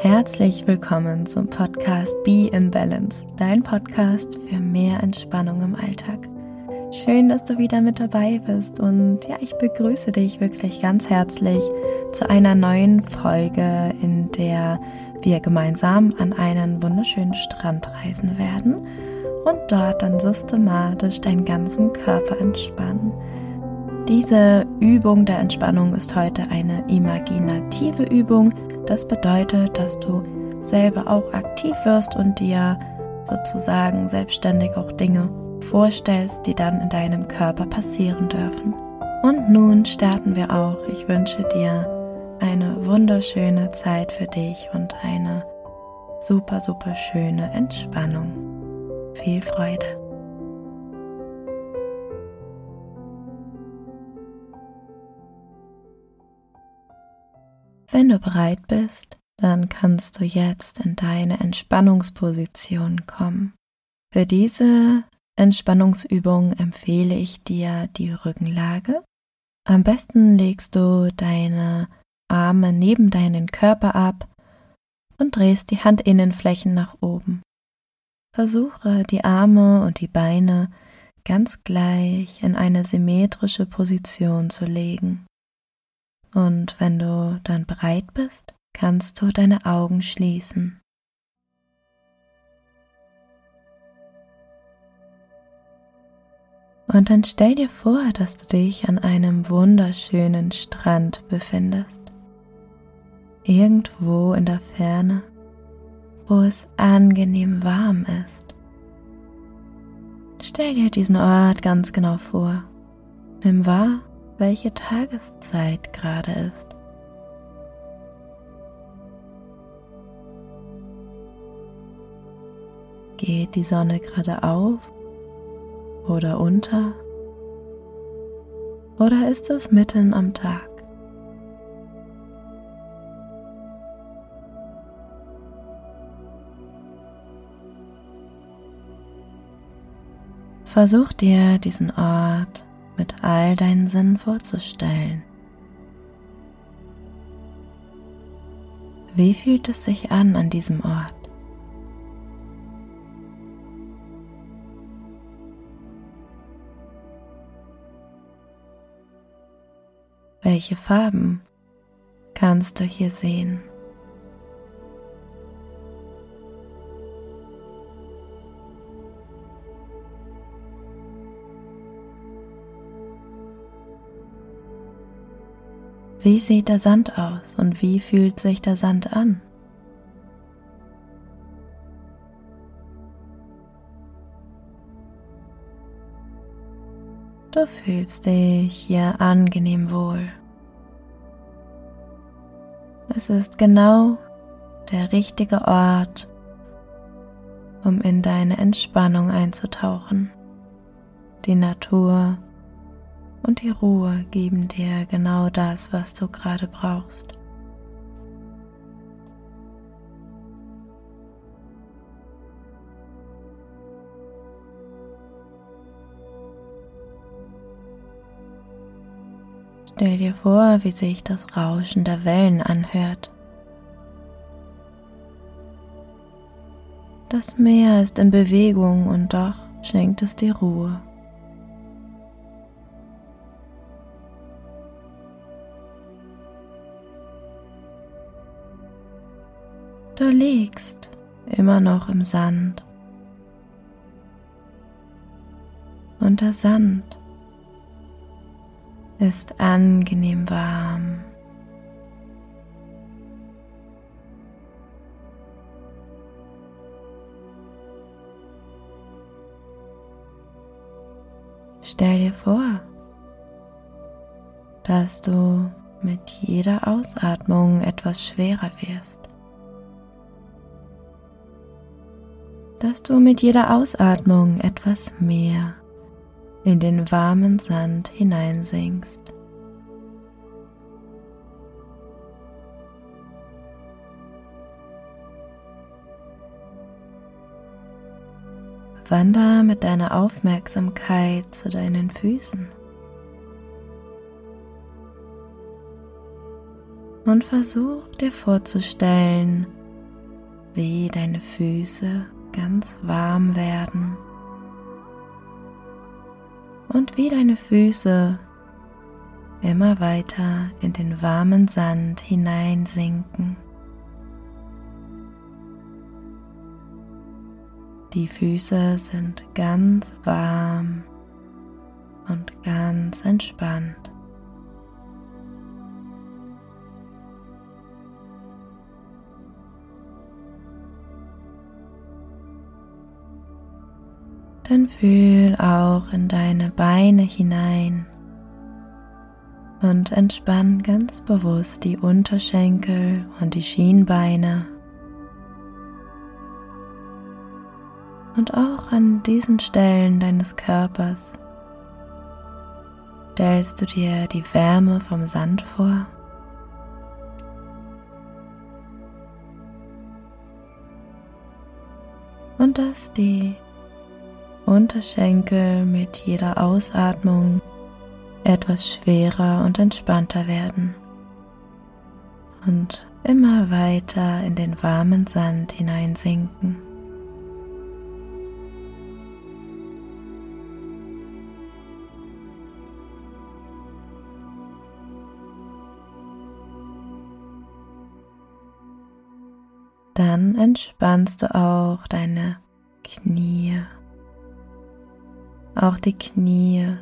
Herzlich willkommen zum Podcast Be in Balance, dein Podcast für mehr Entspannung im Alltag. Schön, dass du wieder mit dabei bist und ja, ich begrüße dich wirklich ganz herzlich zu einer neuen Folge, in der wir gemeinsam an einen wunderschönen Strand reisen werden und dort dann systematisch deinen ganzen Körper entspannen. Diese Übung der Entspannung ist heute eine imaginative Übung. Das bedeutet, dass du selber auch aktiv wirst und dir sozusagen selbstständig auch Dinge vorstellst, die dann in deinem Körper passieren dürfen. Und nun starten wir auch. Ich wünsche dir eine wunderschöne Zeit für dich und eine super, super schöne Entspannung. Viel Freude. Wenn du bereit bist, dann kannst du jetzt in deine Entspannungsposition kommen. Für diese Entspannungsübung empfehle ich dir die Rückenlage. Am besten legst du deine Arme neben deinen Körper ab und drehst die Handinnenflächen nach oben. Versuche die Arme und die Beine ganz gleich in eine symmetrische Position zu legen. Und wenn du dann bereit bist, kannst du deine Augen schließen. Und dann stell dir vor, dass du dich an einem wunderschönen Strand befindest. Irgendwo in der Ferne, wo es angenehm warm ist. Stell dir diesen Ort ganz genau vor. Nimm wahr, welche Tageszeit gerade ist. Geht die Sonne gerade auf oder unter? Oder ist es mitten am Tag? Versuch dir diesen Ort mit all deinen Sinnen vorzustellen. Wie fühlt es sich an an diesem Ort? Welche Farben kannst du hier sehen? Wie sieht der Sand aus und wie fühlt sich der Sand an? Du fühlst dich hier angenehm wohl. Es ist genau der richtige Ort, um in deine Entspannung einzutauchen. Die Natur und die Ruhe geben dir genau das, was du gerade brauchst. Stell dir vor, wie sich das Rauschen der Wellen anhört. Das Meer ist in Bewegung und doch schenkt es dir Ruhe. Du liegst immer noch im Sand. Und der Sand ist angenehm warm. Stell dir vor, dass du mit jeder Ausatmung etwas schwerer wirst. Dass du mit jeder Ausatmung etwas mehr in den warmen Sand hineinsinkst. Wander mit deiner Aufmerksamkeit zu deinen Füßen und versuch dir vorzustellen, wie deine Füße ganz warm werden und wie deine Füße immer weiter in den warmen Sand hineinsinken. Die Füße sind ganz warm und ganz entspannt. Dann fühl auch in deine Beine hinein und entspann ganz bewusst die Unterschenkel und die Schienbeine. Und auch an diesen Stellen deines Körpers stellst du dir die Wärme vom Sand vor. Und dass die Unterschenkel mit jeder Ausatmung etwas schwerer und entspannter werden und immer weiter in den warmen Sand hineinsinken. Dann entspannst du auch deine Knie. Auch die Knie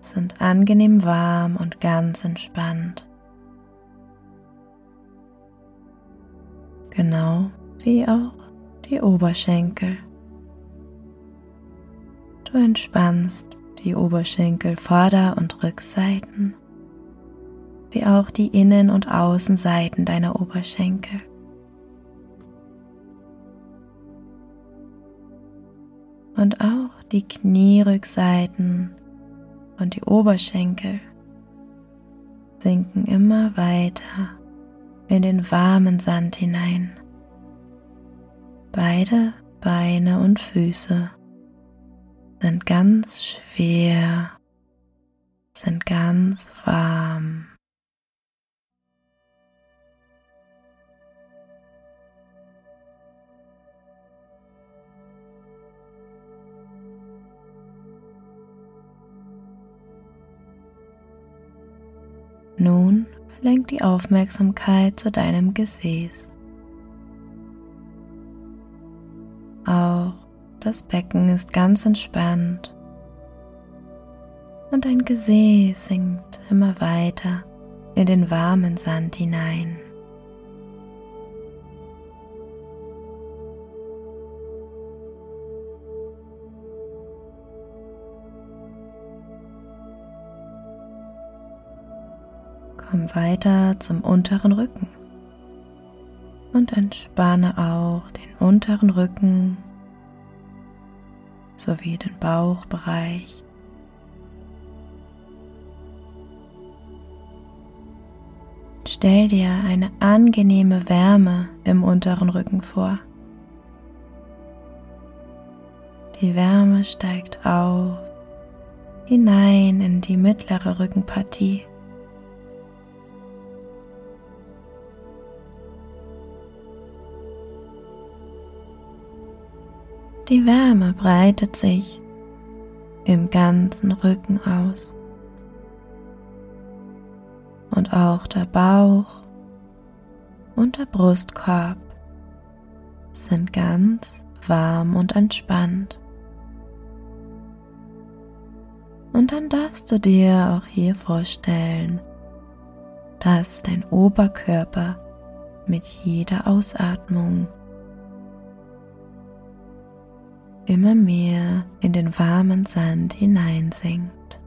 sind angenehm warm und ganz entspannt. Genau wie auch die Oberschenkel. Du entspannst die Oberschenkel Vorder- und Rückseiten, wie auch die Innen- und Außenseiten deiner Oberschenkel. Und auch die Knierückseiten und die Oberschenkel sinken immer weiter in den warmen Sand hinein. Beide Beine und Füße sind ganz schwer, sind ganz warm. Nun lenk die Aufmerksamkeit zu deinem Gesäß. Auch das Becken ist ganz entspannt und dein Gesäß sinkt immer weiter in den warmen Sand hinein. Weiter zum unteren Rücken und entspanne auch den unteren Rücken sowie den Bauchbereich. Stell dir eine angenehme Wärme im unteren Rücken vor. Die Wärme steigt auf hinein in die mittlere Rückenpartie. Die Wärme breitet sich im ganzen Rücken aus. Und auch der Bauch und der Brustkorb sind ganz warm und entspannt. Und dann darfst du dir auch hier vorstellen, dass dein Oberkörper mit jeder Ausatmung immer mehr in den warmen Sand hineinsinkt.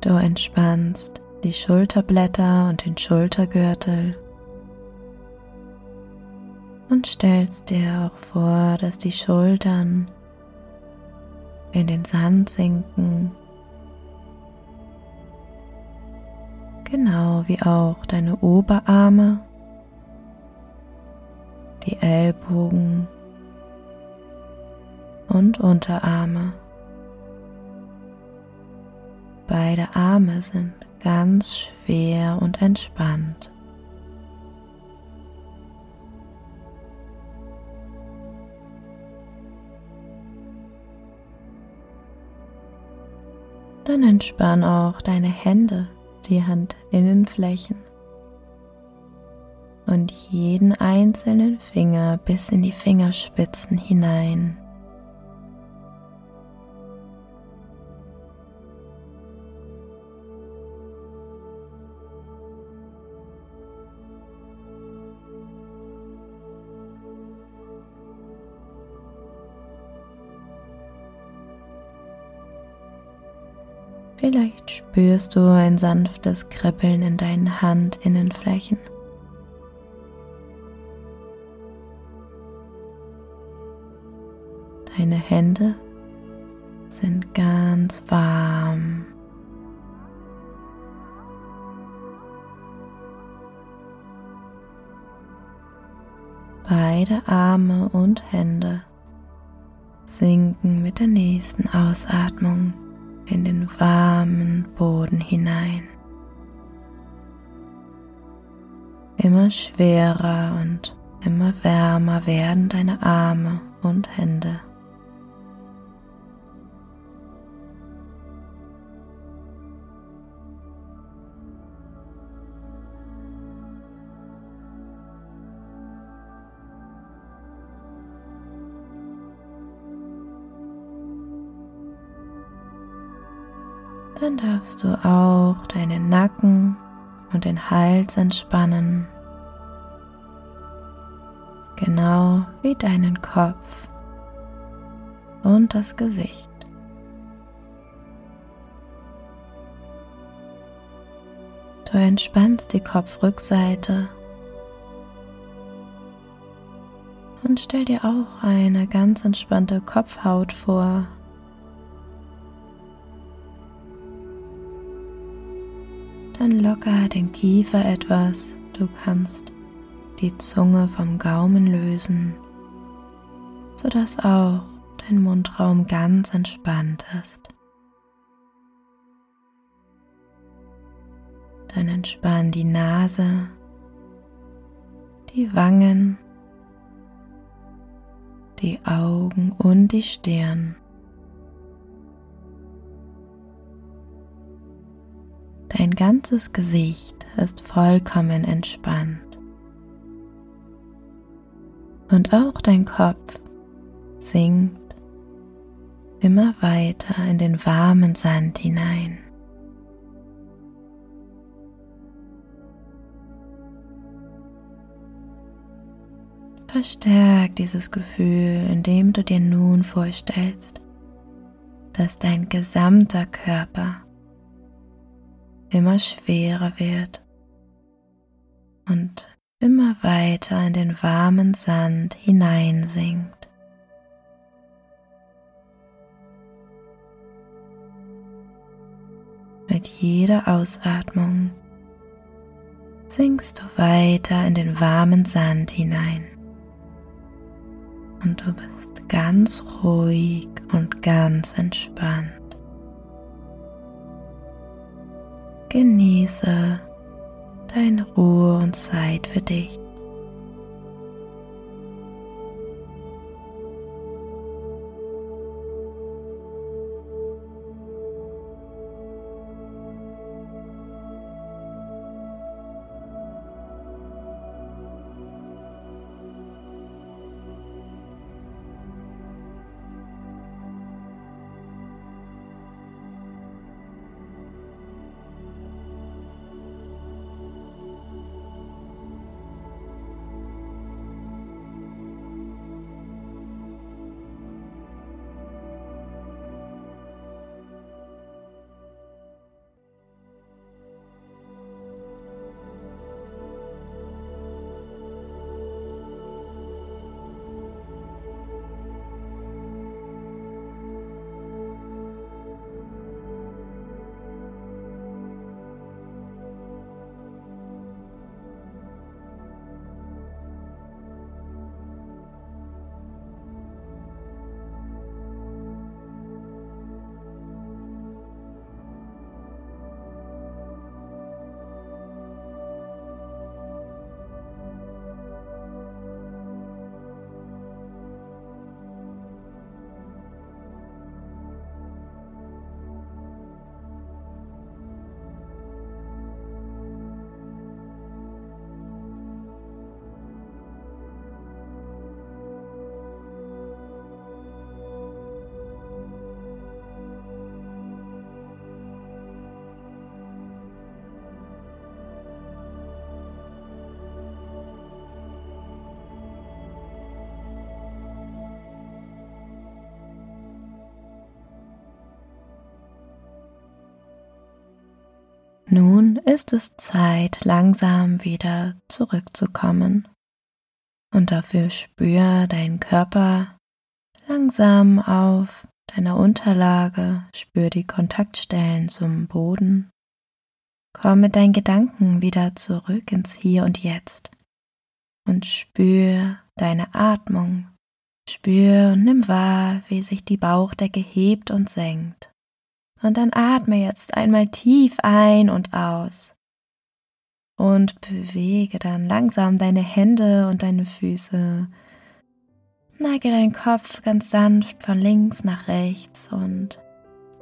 Du entspannst die Schulterblätter und den Schultergürtel und stellst dir auch vor, dass die Schultern in den Sand sinken genau wie auch deine Oberarme, die Ellbogen und Unterarme. Beide Arme sind ganz schwer und entspannt. Dann entspann auch deine Hände, die Handinnenflächen und jeden einzelnen Finger bis in die Fingerspitzen hinein. Vielleicht spürst du ein sanftes Kribbeln in deinen Handinnenflächen. Deine Hände sind ganz warm. Beide Arme und Hände sinken mit der nächsten Ausatmung in den warmen Boden hinein. Immer schwerer und immer wärmer werden deine Arme und Hände. Dann darfst du auch deinen Nacken und den Hals entspannen, genau wie deinen Kopf und das Gesicht. Du entspannst die Kopfrückseite und stell dir auch eine ganz entspannte Kopfhaut vor. Dann locker den Kiefer etwas. Du kannst die Zunge vom Gaumen lösen, sodass auch dein Mundraum ganz entspannt ist. Dann entspann die Nase, die Wangen, die Augen und die Stirn. Ganzes Gesicht ist vollkommen entspannt. Und auch dein Kopf sinkt immer weiter in den warmen Sand hinein. Verstärk dieses Gefühl, indem du dir nun vorstellst, dass dein gesamter Körper immer schwerer wird und immer weiter in den warmen Sand hineinsinkt. Mit jeder Ausatmung sinkst du weiter in den warmen Sand hinein und du bist ganz ruhig und ganz entspannt. Genieße deine Ruhe und Zeit für dich. Ist es Zeit, langsam wieder zurückzukommen. Und dafür spür deinen Körper langsam auf deiner Unterlage, spür die Kontaktstellen zum Boden. Komm mit deinen Gedanken wieder zurück ins Hier und Jetzt und spür deine Atmung. Spür und nimm wahr, wie sich die Bauchdecke hebt und senkt. Und dann atme jetzt einmal tief ein und aus. Und bewege dann langsam deine Hände und deine Füße. Neige deinen Kopf ganz sanft von links nach rechts und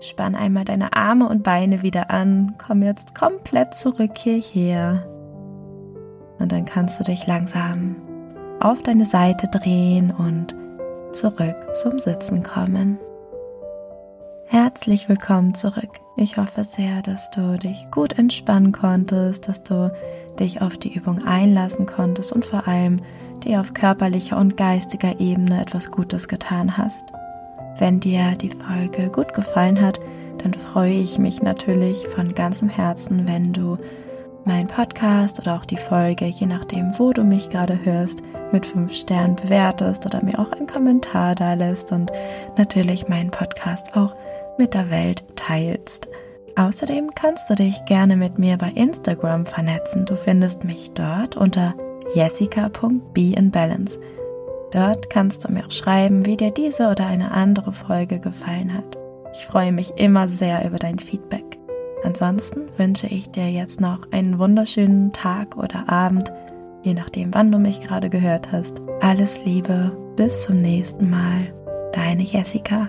spann einmal deine Arme und Beine wieder an. Komm jetzt komplett zurück hierher. Und dann kannst du dich langsam auf deine Seite drehen und zurück zum Sitzen kommen. Herzlich willkommen zurück. Ich hoffe sehr, dass du dich gut entspannen konntest, dass du dich auf die Übung einlassen konntest und vor allem dir auf körperlicher und geistiger Ebene etwas Gutes getan hast. Wenn dir die Folge gut gefallen hat, dann freue ich mich natürlich von ganzem Herzen, wenn du meinen Podcast oder auch die Folge, je nachdem, wo du mich gerade hörst, mit fünf Sternen bewertest oder mir auch einen Kommentar da lässt und natürlich meinen Podcast auch mit der Welt teilst. Außerdem kannst du dich gerne mit mir bei Instagram vernetzen. Du findest mich dort unter jessica.beinbalance. Dort kannst du mir auch schreiben, wie dir diese oder eine andere Folge gefallen hat. Ich freue mich immer sehr über dein Feedback. Ansonsten wünsche ich dir jetzt noch einen wunderschönen Tag oder Abend, je nachdem, wann du mich gerade gehört hast. Alles Liebe, bis zum nächsten Mal. Deine Jessica.